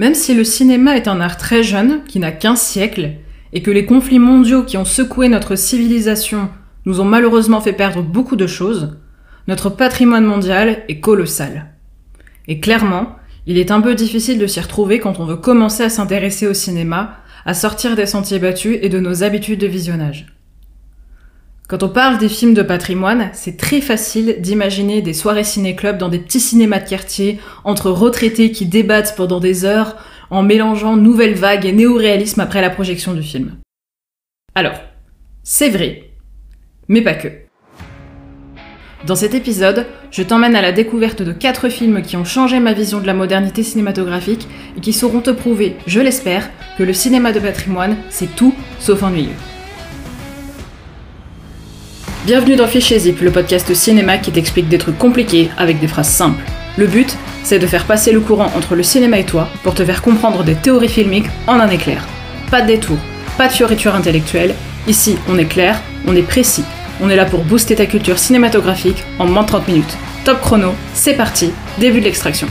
Même si le cinéma est un art très jeune, qui n'a qu'un siècle, et que les conflits mondiaux qui ont secoué notre civilisation nous ont malheureusement fait perdre beaucoup de choses, notre patrimoine mondial est colossal. Et clairement, il est un peu difficile de s'y retrouver quand on veut commencer à s'intéresser au cinéma, à sortir des sentiers battus et de nos habitudes de visionnage. Quand on parle des films de patrimoine, c'est très facile d'imaginer des soirées ciné-club dans des petits cinémas de quartier, entre retraités qui débattent pendant des heures, en mélangeant nouvelle vague et néo-réalisme après la projection du film. Alors, c'est vrai, mais pas que. Dans cet épisode, je t'emmène à la découverte de quatre films qui ont changé ma vision de la modernité cinématographique et qui sauront te prouver, je l'espère, que le cinéma de patrimoine, c'est tout sauf ennuyeux. Bienvenue dans Fichier Zip, le podcast cinéma qui t'explique des trucs compliqués avec des phrases simples. Le but, c'est de faire passer le courant entre le cinéma et toi pour te faire comprendre des théories filmiques en un éclair. Pas de détour, pas de fioriture intellectuelle, ici on est clair, on est précis. On est là pour booster ta culture cinématographique en moins de 30 minutes. Top chrono, c'est parti, début de l'extraction.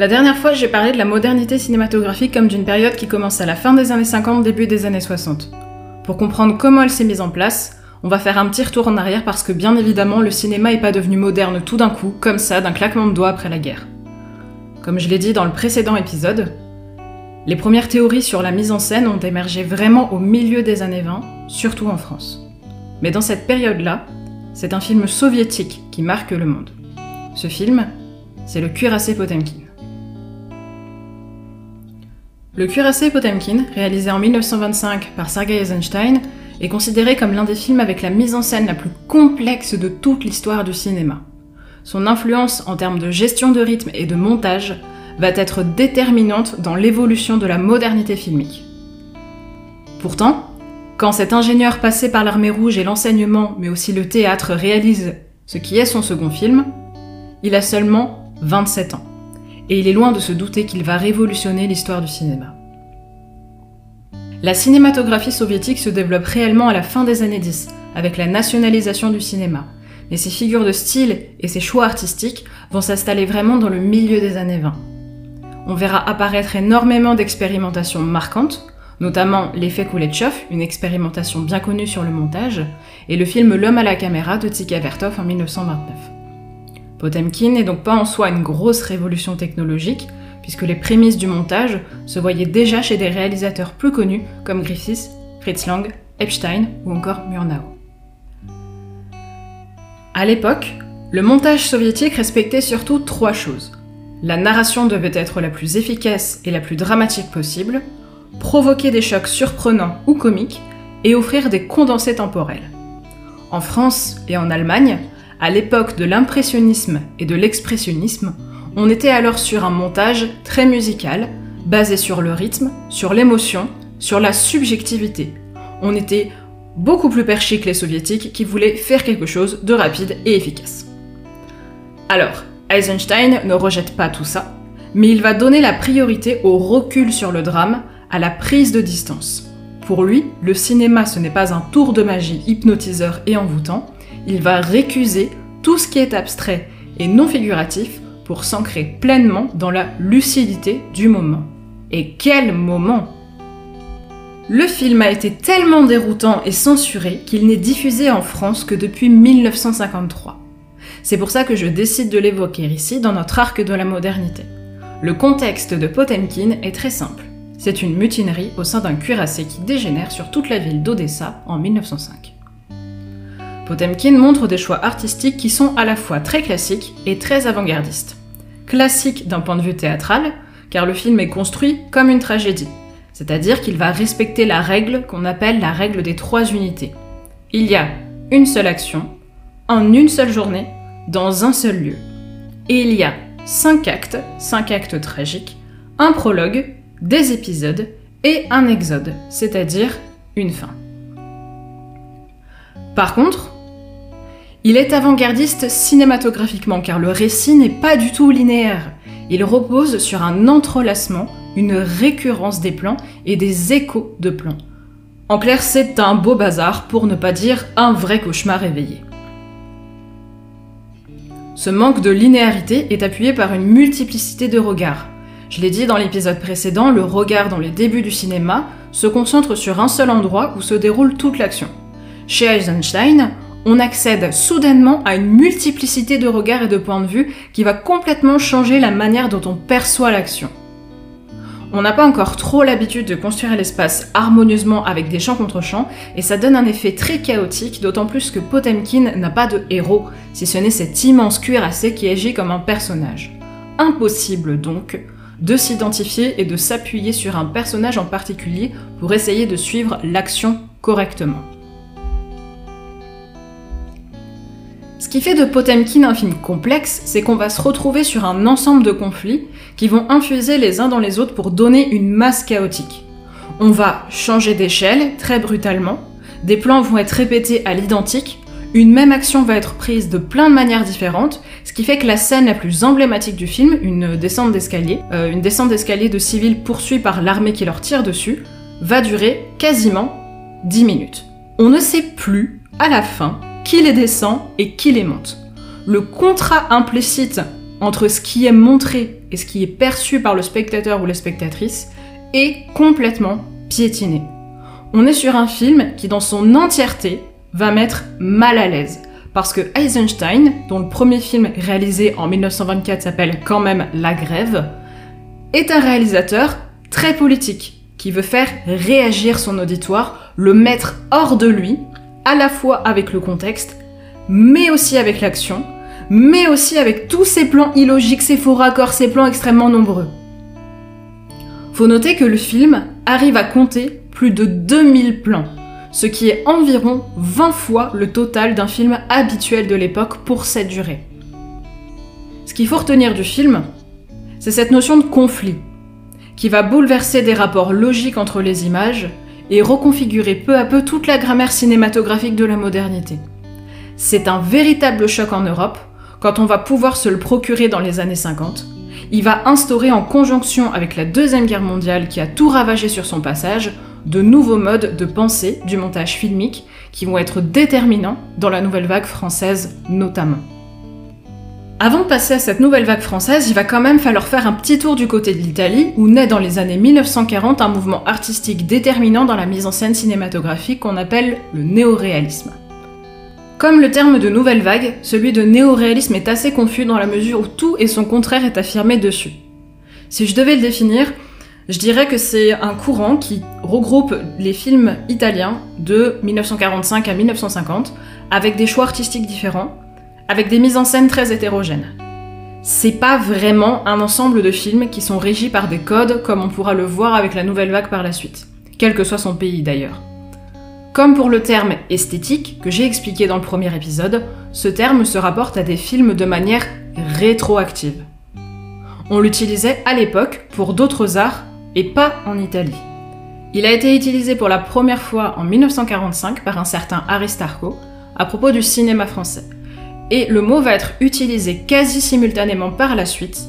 La dernière fois, j'ai parlé de la modernité cinématographique comme d'une période qui commence à la fin des années 50, début des années 60. Pour comprendre comment elle s'est mise en place, on va faire un petit retour en arrière parce que bien évidemment, le cinéma n'est pas devenu moderne tout d'un coup, comme ça, d'un claquement de doigts après la guerre. Comme je l'ai dit dans le précédent épisode, les premières théories sur la mise en scène ont émergé vraiment au milieu des années 20, surtout en France. Mais dans cette période-là, c'est un film soviétique qui marque le monde. Ce film, c'est le Cuirassé Potemkin. Le cuirassé Potemkin, réalisé en 1925 par Sergei Eisenstein, est considéré comme l'un des films avec la mise en scène la plus complexe de toute l'histoire du cinéma. Son influence en termes de gestion de rythme et de montage va être déterminante dans l'évolution de la modernité filmique. Pourtant, quand cet ingénieur passé par l'armée rouge et l'enseignement, mais aussi le théâtre, réalise ce qui est son second film, il a seulement 27 ans et il est loin de se douter qu'il va révolutionner l'histoire du cinéma. La cinématographie soviétique se développe réellement à la fin des années 10, avec la nationalisation du cinéma, mais ses figures de style et ses choix artistiques vont s'installer vraiment dans le milieu des années 20. On verra apparaître énormément d'expérimentations marquantes, notamment l'effet Kuleshov, une expérimentation bien connue sur le montage, et le film L'homme à la caméra de Tika Vertov en 1929. Potemkin n'est donc pas en soi une grosse révolution technologique, puisque les prémices du montage se voyaient déjà chez des réalisateurs plus connus comme Griffiths, Fritz Lang, Epstein ou encore Murnau. À l'époque, le montage soviétique respectait surtout trois choses. La narration devait être la plus efficace et la plus dramatique possible, provoquer des chocs surprenants ou comiques, et offrir des condensés temporels. En France et en Allemagne, à l'époque de l'impressionnisme et de l'expressionnisme, on était alors sur un montage très musical, basé sur le rythme, sur l'émotion, sur la subjectivité. On était beaucoup plus perché que les soviétiques qui voulaient faire quelque chose de rapide et efficace. Alors, Eisenstein ne rejette pas tout ça, mais il va donner la priorité au recul sur le drame, à la prise de distance. Pour lui, le cinéma ce n'est pas un tour de magie hypnotiseur et envoûtant, il va récuser tout ce qui est abstrait et non figuratif pour s'ancrer pleinement dans la lucidité du moment. Et quel moment Le film a été tellement déroutant et censuré qu'il n'est diffusé en France que depuis 1953. C'est pour ça que je décide de l'évoquer ici dans notre arc de la modernité. Le contexte de Potemkin est très simple. C'est une mutinerie au sein d'un cuirassé qui dégénère sur toute la ville d'Odessa en 1905. Potemkin montre des choix artistiques qui sont à la fois très classiques et très avant-gardistes. Classique d'un point de vue théâtral, car le film est construit comme une tragédie, c'est-à-dire qu'il va respecter la règle qu'on appelle la règle des trois unités. Il y a une seule action, en une seule journée, dans un seul lieu. Et il y a cinq actes, cinq actes tragiques, un prologue, des épisodes et un exode, c'est-à-dire une fin. Par contre, il est avant-gardiste cinématographiquement car le récit n'est pas du tout linéaire. Il repose sur un entrelacement, une récurrence des plans et des échos de plans. En clair, c'est un beau bazar, pour ne pas dire un vrai cauchemar éveillé. Ce manque de linéarité est appuyé par une multiplicité de regards. Je l'ai dit dans l'épisode précédent, le regard dans les débuts du cinéma se concentre sur un seul endroit où se déroule toute l'action. Chez Eisenstein, on accède soudainement à une multiplicité de regards et de points de vue qui va complètement changer la manière dont on perçoit l'action. On n'a pas encore trop l'habitude de construire l'espace harmonieusement avec des champs contre champs, et ça donne un effet très chaotique, d'autant plus que Potemkin n'a pas de héros, si ce n'est cet immense cuirassé qui agit comme un personnage. Impossible donc de s'identifier et de s'appuyer sur un personnage en particulier pour essayer de suivre l'action correctement. Ce qui fait de Potemkin un film complexe, c'est qu'on va se retrouver sur un ensemble de conflits qui vont infuser les uns dans les autres pour donner une masse chaotique. On va changer d'échelle très brutalement, des plans vont être répétés à l'identique, une même action va être prise de plein de manières différentes, ce qui fait que la scène la plus emblématique du film, une descente d'escalier, euh, une descente d'escalier de civils poursuivis par l'armée qui leur tire dessus, va durer quasiment 10 minutes. On ne sait plus, à la fin, qui les descend et qui les monte. Le contrat implicite entre ce qui est montré et ce qui est perçu par le spectateur ou la spectatrice est complètement piétiné. On est sur un film qui, dans son entièreté, va mettre mal à l'aise. Parce que Eisenstein, dont le premier film réalisé en 1924 s'appelle quand même La Grève, est un réalisateur très politique, qui veut faire réagir son auditoire, le mettre hors de lui à la fois avec le contexte, mais aussi avec l'action, mais aussi avec tous ces plans illogiques, ces faux raccords, ces plans extrêmement nombreux. Faut noter que le film arrive à compter plus de 2000 plans, ce qui est environ 20 fois le total d'un film habituel de l'époque pour cette durée. Ce qu'il faut retenir du film, c'est cette notion de conflit, qui va bouleverser des rapports logiques entre les images et reconfigurer peu à peu toute la grammaire cinématographique de la modernité. C'est un véritable choc en Europe, quand on va pouvoir se le procurer dans les années 50. Il va instaurer en conjonction avec la Deuxième Guerre mondiale qui a tout ravagé sur son passage, de nouveaux modes de pensée du montage filmique qui vont être déterminants dans la nouvelle vague française notamment. Avant de passer à cette nouvelle vague française, il va quand même falloir faire un petit tour du côté de l'Italie, où naît dans les années 1940 un mouvement artistique déterminant dans la mise en scène cinématographique qu'on appelle le néoréalisme. Comme le terme de nouvelle vague, celui de néoréalisme est assez confus dans la mesure où tout et son contraire est affirmé dessus. Si je devais le définir, je dirais que c'est un courant qui regroupe les films italiens de 1945 à 1950, avec des choix artistiques différents, avec des mises en scène très hétérogènes. C'est pas vraiment un ensemble de films qui sont régis par des codes comme on pourra le voir avec la nouvelle vague par la suite, quel que soit son pays d'ailleurs. Comme pour le terme esthétique que j'ai expliqué dans le premier épisode, ce terme se rapporte à des films de manière rétroactive. On l'utilisait à l'époque pour d'autres arts et pas en Italie. Il a été utilisé pour la première fois en 1945 par un certain Aristarco à propos du cinéma français et le mot va être utilisé quasi simultanément par la suite,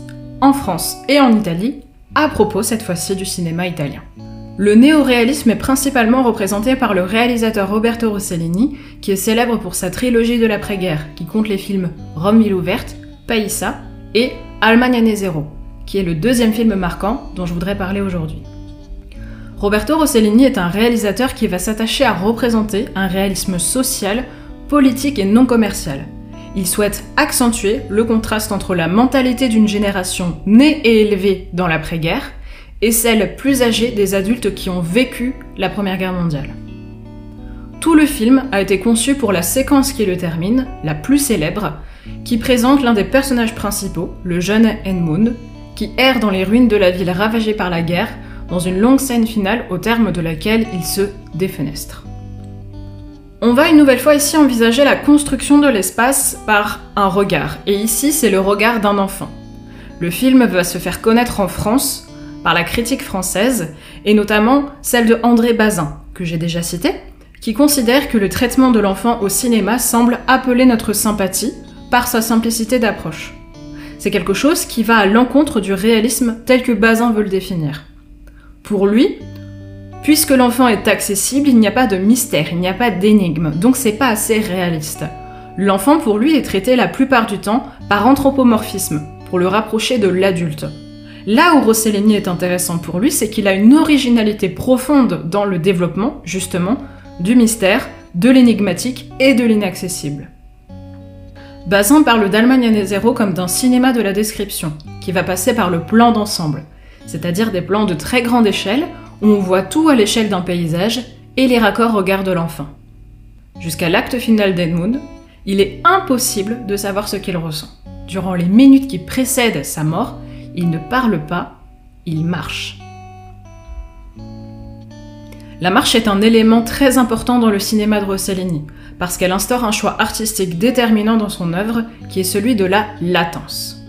en France et en Italie, à propos cette fois-ci du cinéma italien. Le néoréalisme est principalement représenté par le réalisateur Roberto Rossellini, qui est célèbre pour sa trilogie de l'après-guerre, qui compte les films Rome ville ouverte, Païssa et Allemagne année zéro, qui est le deuxième film marquant dont je voudrais parler aujourd'hui. Roberto Rossellini est un réalisateur qui va s'attacher à représenter un réalisme social, politique et non commercial, il souhaite accentuer le contraste entre la mentalité d'une génération née et élevée dans l'après-guerre et celle plus âgée des adultes qui ont vécu la Première Guerre mondiale. Tout le film a été conçu pour la séquence qui le termine, la plus célèbre, qui présente l'un des personnages principaux, le jeune Edmund, qui erre dans les ruines de la ville ravagée par la guerre, dans une longue scène finale au terme de laquelle il se défenestre. On va une nouvelle fois ici envisager la construction de l'espace par un regard, et ici c'est le regard d'un enfant. Le film va se faire connaître en France par la critique française, et notamment celle de André Bazin, que j'ai déjà cité, qui considère que le traitement de l'enfant au cinéma semble appeler notre sympathie par sa simplicité d'approche. C'est quelque chose qui va à l'encontre du réalisme tel que Bazin veut le définir. Pour lui, puisque l'enfant est accessible, il n'y a pas de mystère, il n'y a pas d'énigme, donc c'est pas assez réaliste. L'enfant pour lui est traité la plupart du temps par anthropomorphisme, pour le rapprocher de l'adulte. Là où Rossellini est intéressant pour lui, c'est qu'il a une originalité profonde dans le développement, justement, du mystère, de l'énigmatique et de l'inaccessible. Bazin parle d'Allemagne zéro comme d'un cinéma de la description, qui va passer par le plan d'ensemble, c'est-à-dire des plans de très grande échelle on voit tout à l'échelle d'un paysage et les raccords regardent l'enfant. Jusqu'à l'acte final d'Edmund, il est impossible de savoir ce qu'il ressent. Durant les minutes qui précèdent sa mort, il ne parle pas, il marche. La marche est un élément très important dans le cinéma de Rossellini, parce qu'elle instaure un choix artistique déterminant dans son œuvre, qui est celui de la latence.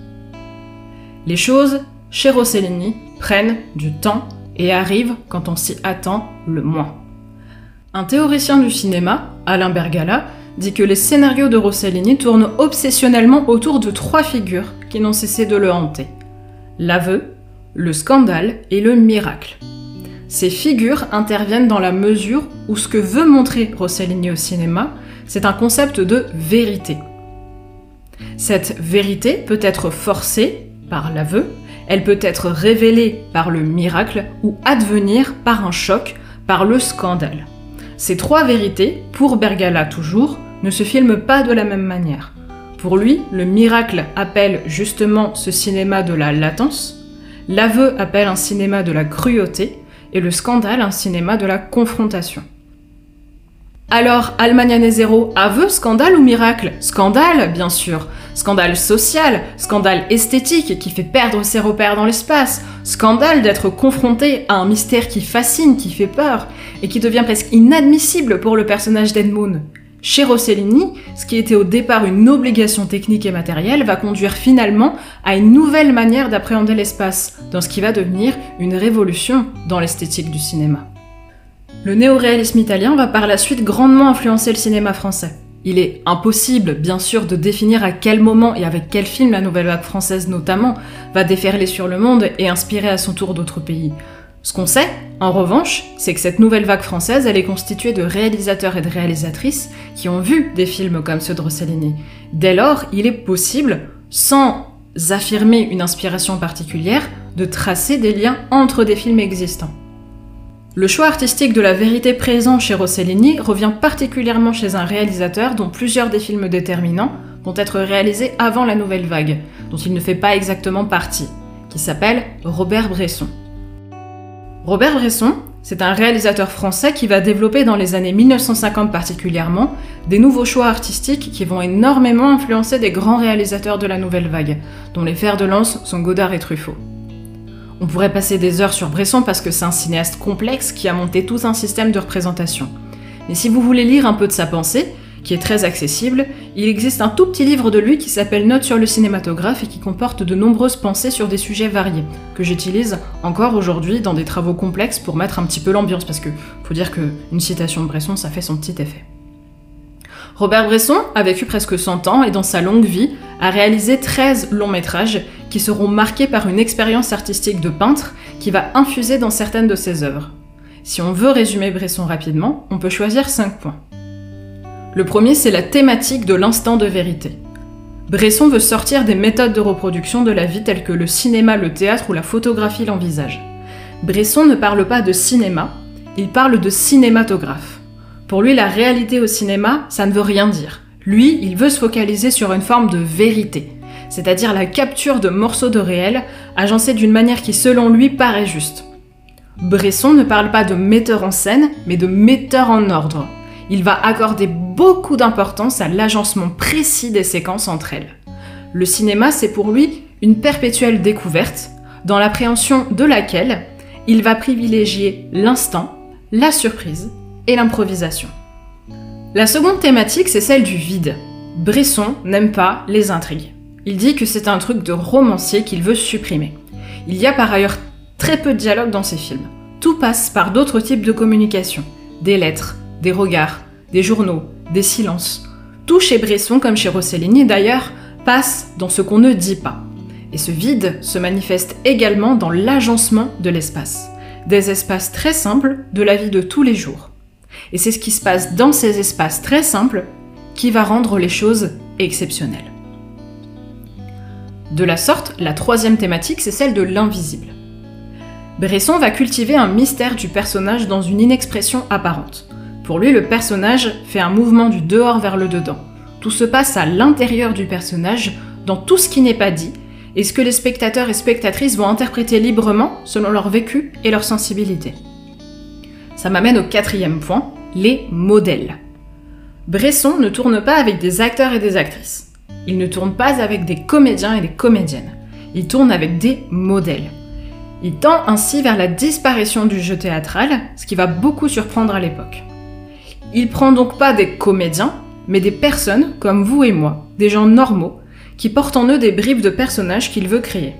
Les choses, chez Rossellini, prennent du temps et arrivent quand on s'y attend le moins. Un théoricien du cinéma, Alain Bergala, dit que les scénarios de Rossellini tournent obsessionnellement autour de trois figures qui n'ont cessé de le hanter l'aveu, le scandale et le miracle. Ces figures interviennent dans la mesure où ce que veut montrer Rossellini au cinéma, c'est un concept de vérité. Cette vérité peut être forcée par l'aveu, elle peut être révélée par le miracle ou advenir par un choc, par le scandale. Ces trois vérités, pour Bergala toujours, ne se filment pas de la même manière. Pour lui, le miracle appelle justement ce cinéma de la latence, l'aveu appelle un cinéma de la cruauté, et le scandale un cinéma de la confrontation. Alors, Allemagne zéro, aveu, scandale ou miracle? Scandale, bien sûr. Scandale social, scandale esthétique qui fait perdre ses repères dans l'espace, scandale d'être confronté à un mystère qui fascine, qui fait peur, et qui devient presque inadmissible pour le personnage d'Edmund. Chez Rossellini, ce qui était au départ une obligation technique et matérielle va conduire finalement à une nouvelle manière d'appréhender l'espace, dans ce qui va devenir une révolution dans l'esthétique du cinéma. Le néoréalisme italien va par la suite grandement influencer le cinéma français. Il est impossible, bien sûr, de définir à quel moment et avec quel film la nouvelle vague française notamment va déferler sur le monde et inspirer à son tour d'autres pays. Ce qu'on sait, en revanche, c'est que cette nouvelle vague française, elle est constituée de réalisateurs et de réalisatrices qui ont vu des films comme ceux de Rossellini. Dès lors, il est possible, sans affirmer une inspiration particulière, de tracer des liens entre des films existants. Le choix artistique de la vérité présent chez Rossellini revient particulièrement chez un réalisateur dont plusieurs des films déterminants vont être réalisés avant la nouvelle vague, dont il ne fait pas exactement partie, qui s'appelle Robert Bresson. Robert Bresson, c'est un réalisateur français qui va développer dans les années 1950 particulièrement des nouveaux choix artistiques qui vont énormément influencer des grands réalisateurs de la nouvelle vague, dont les fers de lance sont Godard et Truffaut. On pourrait passer des heures sur Bresson parce que c'est un cinéaste complexe qui a monté tout un système de représentation. Mais si vous voulez lire un peu de sa pensée, qui est très accessible, il existe un tout petit livre de lui qui s'appelle Notes sur le cinématographe et qui comporte de nombreuses pensées sur des sujets variés, que j'utilise encore aujourd'hui dans des travaux complexes pour mettre un petit peu l'ambiance, parce que faut dire qu'une citation de Bresson, ça fait son petit effet. Robert Bresson a vécu presque 100 ans et dans sa longue vie a réalisé 13 longs métrages qui seront marqués par une expérience artistique de peintre qui va infuser dans certaines de ses œuvres. Si on veut résumer Bresson rapidement, on peut choisir 5 points. Le premier, c'est la thématique de l'instant de vérité. Bresson veut sortir des méthodes de reproduction de la vie telles que le cinéma, le théâtre ou la photographie l'envisagent. Bresson ne parle pas de cinéma, il parle de cinématographe. Pour lui, la réalité au cinéma, ça ne veut rien dire. Lui, il veut se focaliser sur une forme de vérité, c'est-à-dire la capture de morceaux de réel agencés d'une manière qui, selon lui, paraît juste. Bresson ne parle pas de metteur en scène, mais de metteur en ordre, il va accorder beaucoup d'importance à l'agencement précis des séquences entre elles. Le cinéma, c'est pour lui une perpétuelle découverte, dans l'appréhension de laquelle il va privilégier l'instant, la surprise et l'improvisation. La seconde thématique, c'est celle du vide. Bresson n'aime pas les intrigues. Il dit que c'est un truc de romancier qu'il veut supprimer. Il y a par ailleurs très peu de dialogue dans ses films. Tout passe par d'autres types de communication. Des lettres, des regards, des journaux, des silences. Tout chez Bresson, comme chez Rossellini d'ailleurs, passe dans ce qu'on ne dit pas. Et ce vide se manifeste également dans l'agencement de l'espace. Des espaces très simples de la vie de tous les jours. Et c'est ce qui se passe dans ces espaces très simples qui va rendre les choses exceptionnelles. De la sorte, la troisième thématique, c'est celle de l'invisible. Bresson va cultiver un mystère du personnage dans une inexpression apparente. Pour lui, le personnage fait un mouvement du dehors vers le dedans. Tout se passe à l'intérieur du personnage, dans tout ce qui n'est pas dit, et ce que les spectateurs et spectatrices vont interpréter librement selon leur vécu et leur sensibilité. Ça m'amène au quatrième point, les modèles. Bresson ne tourne pas avec des acteurs et des actrices. Il ne tourne pas avec des comédiens et des comédiennes. Il tourne avec des modèles. Il tend ainsi vers la disparition du jeu théâtral, ce qui va beaucoup surprendre à l'époque. Il prend donc pas des comédiens, mais des personnes comme vous et moi, des gens normaux, qui portent en eux des bribes de personnages qu'il veut créer.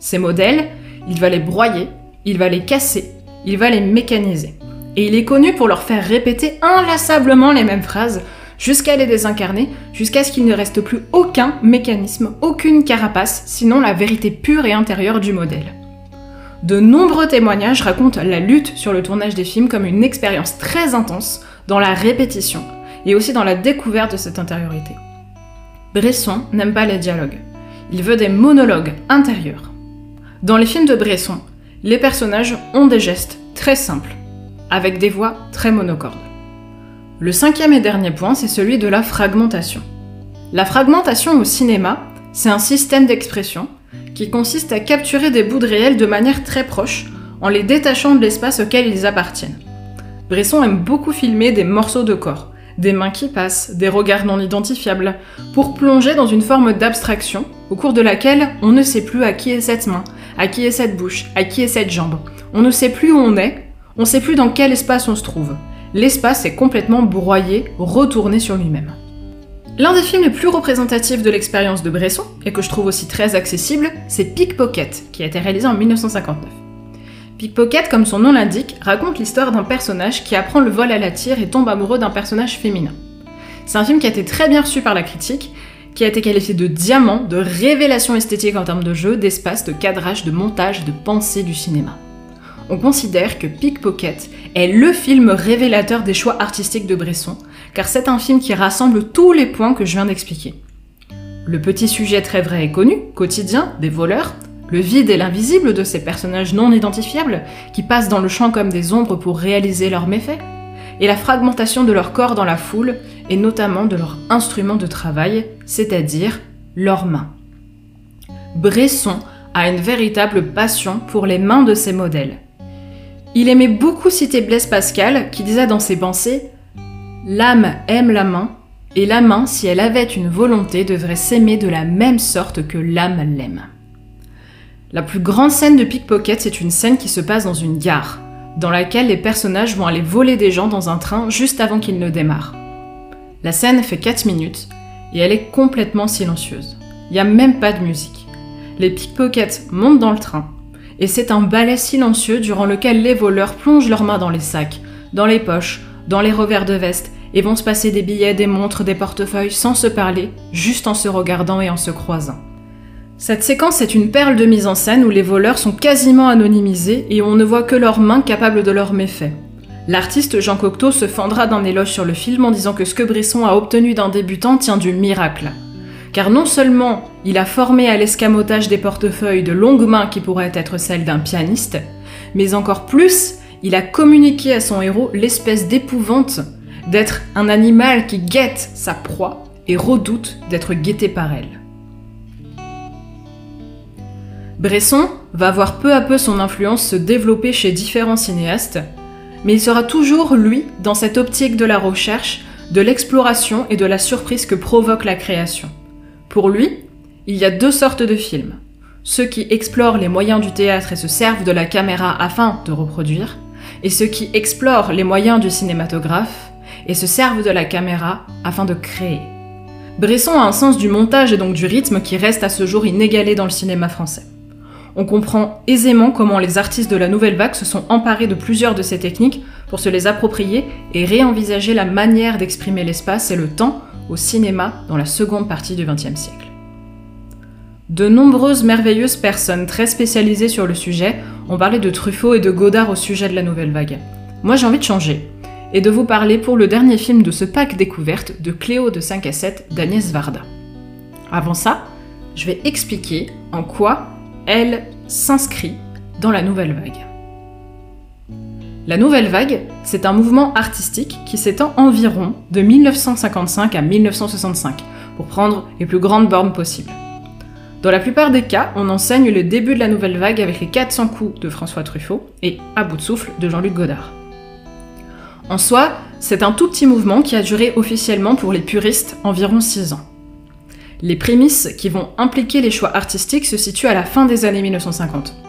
Ces modèles, il va les broyer, il va les casser, il va les mécaniser. Et il est connu pour leur faire répéter inlassablement les mêmes phrases jusqu'à les désincarner, jusqu'à ce qu'il ne reste plus aucun mécanisme, aucune carapace, sinon la vérité pure et intérieure du modèle. De nombreux témoignages racontent la lutte sur le tournage des films comme une expérience très intense dans la répétition et aussi dans la découverte de cette intériorité. Bresson n'aime pas les dialogues. Il veut des monologues intérieurs. Dans les films de Bresson, les personnages ont des gestes très simples, avec des voix très monocordes. Le cinquième et dernier point, c'est celui de la fragmentation. La fragmentation au cinéma, c'est un système d'expression qui consiste à capturer des bouts de réel de manière très proche, en les détachant de l'espace auquel ils appartiennent. Bresson aime beaucoup filmer des morceaux de corps, des mains qui passent, des regards non identifiables, pour plonger dans une forme d'abstraction, au cours de laquelle on ne sait plus à qui est cette main, à qui est cette bouche, à qui est cette jambe. On ne sait plus où on est, on ne sait plus dans quel espace on se trouve l'espace est complètement broyé, retourné sur lui-même. L'un des films les plus représentatifs de l'expérience de Bresson, et que je trouve aussi très accessible, c'est Pickpocket, qui a été réalisé en 1959. Pickpocket, comme son nom l'indique, raconte l'histoire d'un personnage qui apprend le vol à la tire et tombe amoureux d'un personnage féminin. C'est un film qui a été très bien reçu par la critique, qui a été qualifié de diamant, de révélation esthétique en termes de jeu, d'espace, de cadrage, de montage, de pensée du cinéma on considère que Pickpocket est le film révélateur des choix artistiques de Bresson, car c'est un film qui rassemble tous les points que je viens d'expliquer. Le petit sujet très vrai et connu, quotidien, des voleurs, le vide et l'invisible de ces personnages non identifiables qui passent dans le champ comme des ombres pour réaliser leurs méfaits, et la fragmentation de leur corps dans la foule, et notamment de leur instrument de travail, c'est-à-dire leurs mains. Bresson a une véritable passion pour les mains de ses modèles, il aimait beaucoup citer Blaise Pascal, qui disait dans ses pensées L'âme aime la main, et la main, si elle avait une volonté, devrait s'aimer de la même sorte que l'âme l'aime. La plus grande scène de Pickpocket, c'est une scène qui se passe dans une gare, dans laquelle les personnages vont aller voler des gens dans un train juste avant qu'il ne démarre. La scène fait 4 minutes, et elle est complètement silencieuse. Il n'y a même pas de musique. Les pickpockets montent dans le train, et c'est un ballet silencieux durant lequel les voleurs plongent leurs mains dans les sacs, dans les poches, dans les revers de veste, et vont se passer des billets, des montres, des portefeuilles sans se parler, juste en se regardant et en se croisant. Cette séquence est une perle de mise en scène où les voleurs sont quasiment anonymisés et on ne voit que leurs mains capables de leurs méfaits. L'artiste Jean Cocteau se fendra d'un éloge sur le film en disant que ce que Bresson a obtenu d'un débutant tient du miracle car non seulement il a formé à l'escamotage des portefeuilles de longues mains qui pourraient être celles d'un pianiste, mais encore plus, il a communiqué à son héros l'espèce d'épouvante d'être un animal qui guette sa proie et redoute d'être guetté par elle. Bresson va voir peu à peu son influence se développer chez différents cinéastes, mais il sera toujours, lui, dans cette optique de la recherche, de l'exploration et de la surprise que provoque la création. Pour lui, il y a deux sortes de films. Ceux qui explorent les moyens du théâtre et se servent de la caméra afin de reproduire, et ceux qui explorent les moyens du cinématographe et se servent de la caméra afin de créer. Bresson a un sens du montage et donc du rythme qui reste à ce jour inégalé dans le cinéma français. on comprend aisément comment les artistes de la nouvelle vague se sont emparés de plusieurs de ces techniques pour se les approprier et réenvisager la manière d'exprimer l'espace et le temps au cinéma dans la seconde partie du XXe siècle. De nombreuses merveilleuses personnes très spécialisées sur le sujet ont parlé de Truffaut et de Godard au sujet de la nouvelle vague. Moi j'ai envie de changer et de vous parler pour le dernier film de ce pack découverte de Cléo de 5 à 7 d'Agnès Varda. Avant ça, je vais expliquer en quoi elle s'inscrit dans la nouvelle vague. La nouvelle vague, c'est un mouvement artistique qui s'étend environ de 1955 à 1965, pour prendre les plus grandes bornes possibles. Dans la plupart des cas, on enseigne le début de la nouvelle vague avec les 400 coups de François Truffaut et À bout de souffle de Jean-Luc Godard. En soi, c'est un tout petit mouvement qui a duré officiellement pour les puristes environ 6 ans. Les prémices qui vont impliquer les choix artistiques se situent à la fin des années 1950.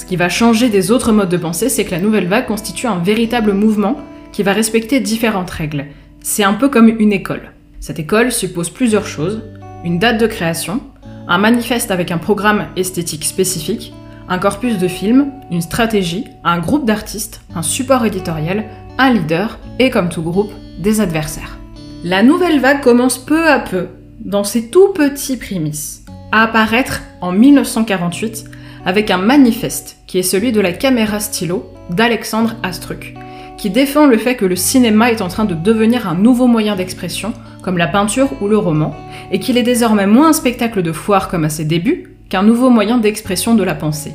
Ce qui va changer des autres modes de pensée, c'est que la nouvelle vague constitue un véritable mouvement qui va respecter différentes règles. C'est un peu comme une école. Cette école suppose plusieurs choses, une date de création, un manifeste avec un programme esthétique spécifique, un corpus de films, une stratégie, un groupe d'artistes, un support éditorial, un leader et comme tout groupe, des adversaires. La nouvelle vague commence peu à peu dans ses tout petits prémices, à apparaître en 1948 avec un manifeste qui est celui de la caméra stylo d'Alexandre Astruc, qui défend le fait que le cinéma est en train de devenir un nouveau moyen d'expression, comme la peinture ou le roman, et qu'il est désormais moins un spectacle de foire comme à ses débuts qu'un nouveau moyen d'expression de la pensée.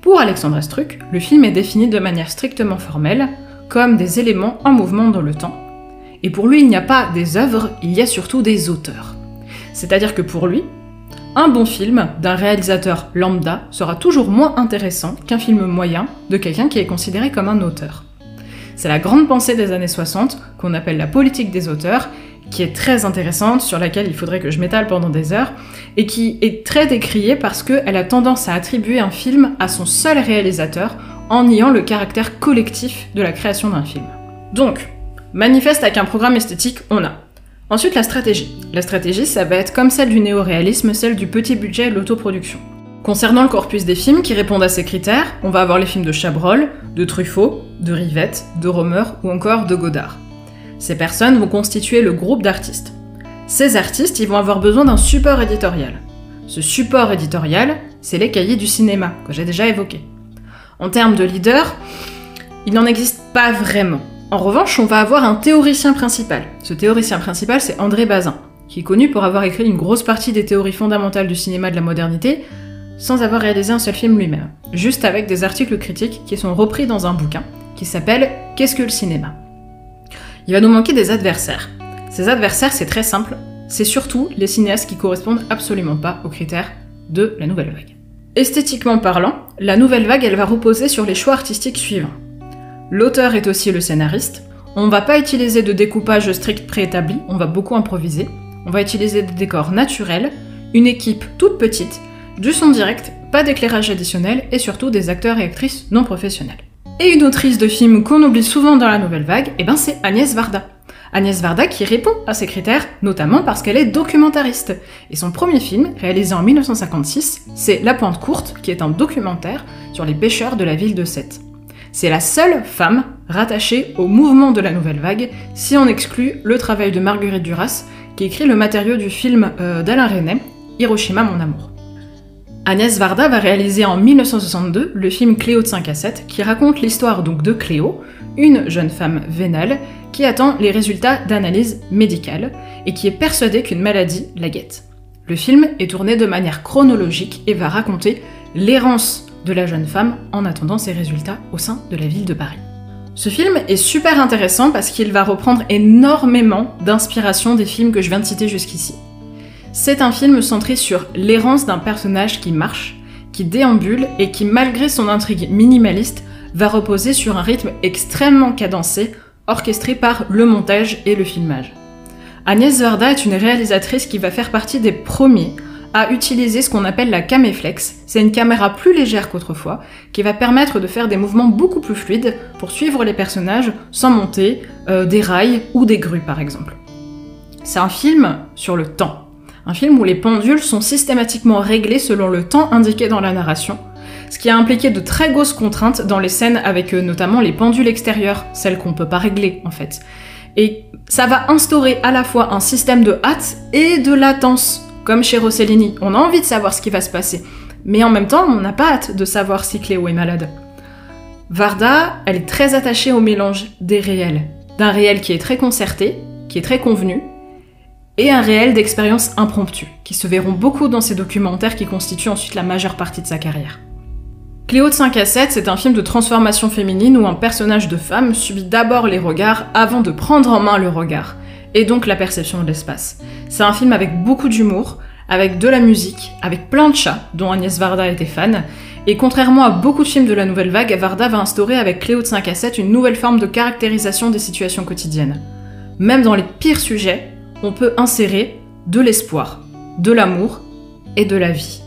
Pour Alexandre Astruc, le film est défini de manière strictement formelle, comme des éléments en mouvement dans le temps. Et pour lui, il n'y a pas des œuvres, il y a surtout des auteurs. C'est-à-dire que pour lui, un bon film d'un réalisateur lambda sera toujours moins intéressant qu'un film moyen de quelqu'un qui est considéré comme un auteur. C'est la grande pensée des années 60 qu'on appelle la politique des auteurs, qui est très intéressante, sur laquelle il faudrait que je m'étale pendant des heures, et qui est très décriée parce qu'elle a tendance à attribuer un film à son seul réalisateur en niant le caractère collectif de la création d'un film. Donc, manifeste avec un programme esthétique, on a Ensuite, la stratégie. La stratégie, ça va être comme celle du néoréalisme, celle du petit budget et l'autoproduction. Concernant le corpus des films qui répondent à ces critères, on va avoir les films de Chabrol, de Truffaut, de Rivette, de Romer ou encore de Godard. Ces personnes vont constituer le groupe d'artistes. Ces artistes, ils vont avoir besoin d'un support éditorial. Ce support éditorial, c'est les cahiers du cinéma, que j'ai déjà évoqué. En termes de leader, il n'en existe pas vraiment. En revanche, on va avoir un théoricien principal. Ce théoricien principal, c'est André Bazin, qui est connu pour avoir écrit une grosse partie des théories fondamentales du cinéma de la modernité, sans avoir réalisé un seul film lui-même, juste avec des articles critiques qui sont repris dans un bouquin qui s'appelle Qu'est-ce que le cinéma? Il va nous manquer des adversaires. Ces adversaires, c'est très simple, c'est surtout les cinéastes qui correspondent absolument pas aux critères de la nouvelle vague. Esthétiquement parlant, la nouvelle vague, elle va reposer sur les choix artistiques suivants. L'auteur est aussi le scénariste. On ne va pas utiliser de découpage strict préétabli, on va beaucoup improviser. On va utiliser des décors naturels, une équipe toute petite, du son direct, pas d'éclairage additionnel et surtout des acteurs et actrices non professionnels. Et une autrice de film qu'on oublie souvent dans la nouvelle vague, eh ben c'est Agnès Varda. Agnès Varda qui répond à ces critères, notamment parce qu'elle est documentariste. Et son premier film, réalisé en 1956, c'est La Pointe Courte, qui est un documentaire sur les pêcheurs de la ville de Sète. C'est la seule femme rattachée au mouvement de la nouvelle vague, si on exclut le travail de Marguerite Duras, qui écrit le matériau du film euh, d'Alain Resnais, Hiroshima mon amour. Agnès Varda va réaliser en 1962 le film Cléo de 5 à 7, qui raconte l'histoire donc de Cléo, une jeune femme vénale qui attend les résultats d'analyse médicale et qui est persuadée qu'une maladie la guette. Le film est tourné de manière chronologique et va raconter l'errance de la jeune femme en attendant ses résultats au sein de la ville de Paris. Ce film est super intéressant parce qu'il va reprendre énormément d'inspiration des films que je viens de citer jusqu'ici. C'est un film centré sur l'errance d'un personnage qui marche, qui déambule et qui, malgré son intrigue minimaliste, va reposer sur un rythme extrêmement cadencé, orchestré par le montage et le filmage. Agnès Varda est une réalisatrice qui va faire partie des premiers à utiliser ce qu'on appelle la caméflex. C'est une caméra plus légère qu'autrefois, qui va permettre de faire des mouvements beaucoup plus fluides pour suivre les personnages sans monter euh, des rails ou des grues par exemple. C'est un film sur le temps. Un film où les pendules sont systématiquement réglées selon le temps indiqué dans la narration, ce qui a impliqué de très grosses contraintes dans les scènes avec euh, notamment les pendules extérieures, celles qu'on peut pas régler en fait. Et ça va instaurer à la fois un système de hâte et de latence, comme chez Rossellini. On a envie de savoir ce qui va se passer, mais en même temps, on n'a pas hâte de savoir si Cléo est malade. Varda, elle est très attachée au mélange des réels, d'un réel qui est très concerté, qui est très convenu, et un réel d'expériences impromptues, qui se verront beaucoup dans ses documentaires qui constituent ensuite la majeure partie de sa carrière. Cléo de 5 à 7, c'est un film de transformation féminine où un personnage de femme subit d'abord les regards avant de prendre en main le regard, et donc la perception de l'espace. C'est un film avec beaucoup d'humour, avec de la musique, avec plein de chats, dont Agnès Varda était fan, et contrairement à beaucoup de films de la nouvelle vague, Varda va instaurer avec Cléo de 5 à 7 une nouvelle forme de caractérisation des situations quotidiennes. Même dans les pires sujets, on peut insérer de l'espoir, de l'amour et de la vie.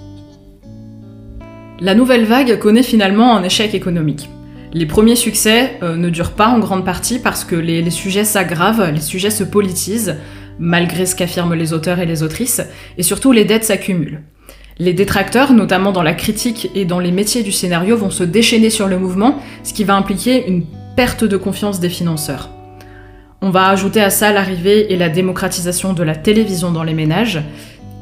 La nouvelle vague connaît finalement un échec économique. Les premiers succès euh, ne durent pas en grande partie parce que les, les sujets s'aggravent, les sujets se politisent, malgré ce qu'affirment les auteurs et les autrices, et surtout les dettes s'accumulent. Les détracteurs, notamment dans la critique et dans les métiers du scénario, vont se déchaîner sur le mouvement, ce qui va impliquer une perte de confiance des financeurs. On va ajouter à ça l'arrivée et la démocratisation de la télévision dans les ménages,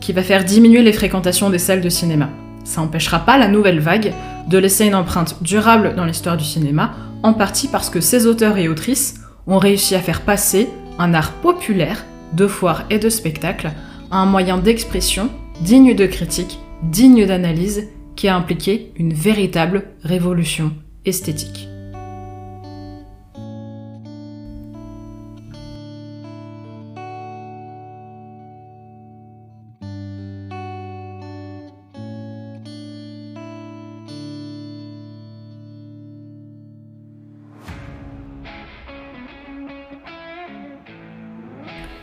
qui va faire diminuer les fréquentations des salles de cinéma. Ça n'empêchera pas la nouvelle vague de laisser une empreinte durable dans l'histoire du cinéma, en partie parce que ces auteurs et autrices ont réussi à faire passer un art populaire de foire et de spectacle à un moyen d'expression digne de critique, digne d'analyse, qui a impliqué une véritable révolution esthétique.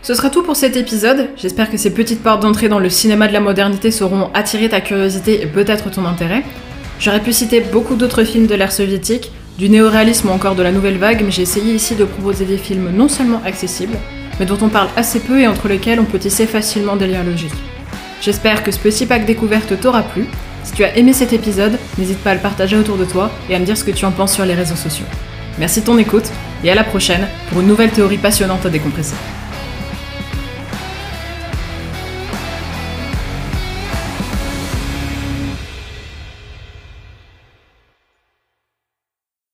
Ce sera tout pour cet épisode. J'espère que ces petites portes d'entrée dans le cinéma de la modernité sauront attirer ta curiosité et peut-être ton intérêt. J'aurais pu citer beaucoup d'autres films de l'ère soviétique, du néoréalisme ou encore de la nouvelle vague, mais j'ai essayé ici de proposer des films non seulement accessibles, mais dont on parle assez peu et entre lesquels on peut tisser facilement des liens logiques. J'espère que ce petit pack découverte t'aura plu. Si tu as aimé cet épisode, n'hésite pas à le partager autour de toi et à me dire ce que tu en penses sur les réseaux sociaux. Merci de ton écoute et à la prochaine pour une nouvelle théorie passionnante à décompresser.